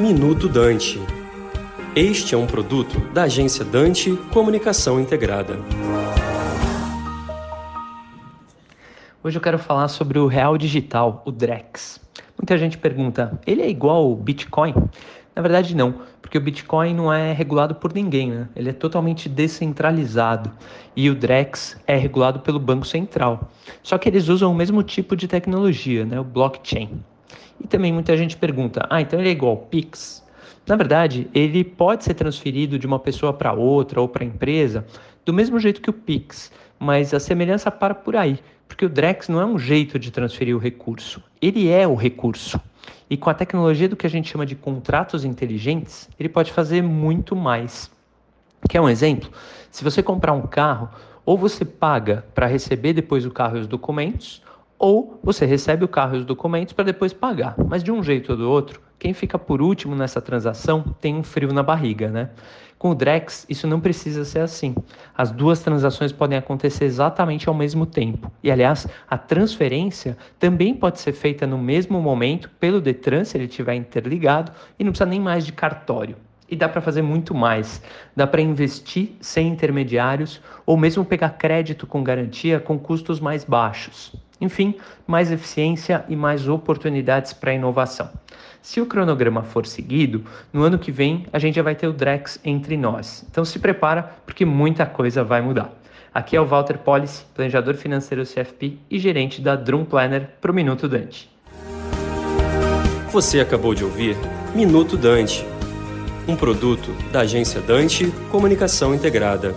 Minuto Dante. Este é um produto da agência Dante Comunicação Integrada. Hoje eu quero falar sobre o real digital, o Drex. Muita gente pergunta, ele é igual ao Bitcoin? Na verdade, não, porque o Bitcoin não é regulado por ninguém, né? Ele é totalmente descentralizado e o Drex é regulado pelo Banco Central. Só que eles usam o mesmo tipo de tecnologia, né? O blockchain. E também muita gente pergunta: ah, então ele é igual ao Pix? Na verdade, ele pode ser transferido de uma pessoa para outra ou para empresa do mesmo jeito que o Pix, mas a semelhança para por aí, porque o Drex não é um jeito de transferir o recurso, ele é o recurso. E com a tecnologia do que a gente chama de contratos inteligentes, ele pode fazer muito mais. Quer um exemplo? Se você comprar um carro, ou você paga para receber depois o carro e os documentos, ou você recebe o carro e os documentos para depois pagar. Mas de um jeito ou do outro, quem fica por último nessa transação tem um frio na barriga, né? Com o Drex, isso não precisa ser assim. As duas transações podem acontecer exatamente ao mesmo tempo. E, aliás, a transferência também pode ser feita no mesmo momento pelo Detran, se ele estiver interligado, e não precisa nem mais de cartório. E dá para fazer muito mais. Dá para investir sem intermediários ou mesmo pegar crédito com garantia com custos mais baixos. Enfim, mais eficiência e mais oportunidades para inovação. Se o cronograma for seguido, no ano que vem a gente já vai ter o Drex entre nós. Então se prepara porque muita coisa vai mudar. Aqui é o Walter Policy, planejador financeiro CFP e gerente da Drum Planner para o Minuto Dante. Você acabou de ouvir Minuto Dante, um produto da agência Dante Comunicação Integrada.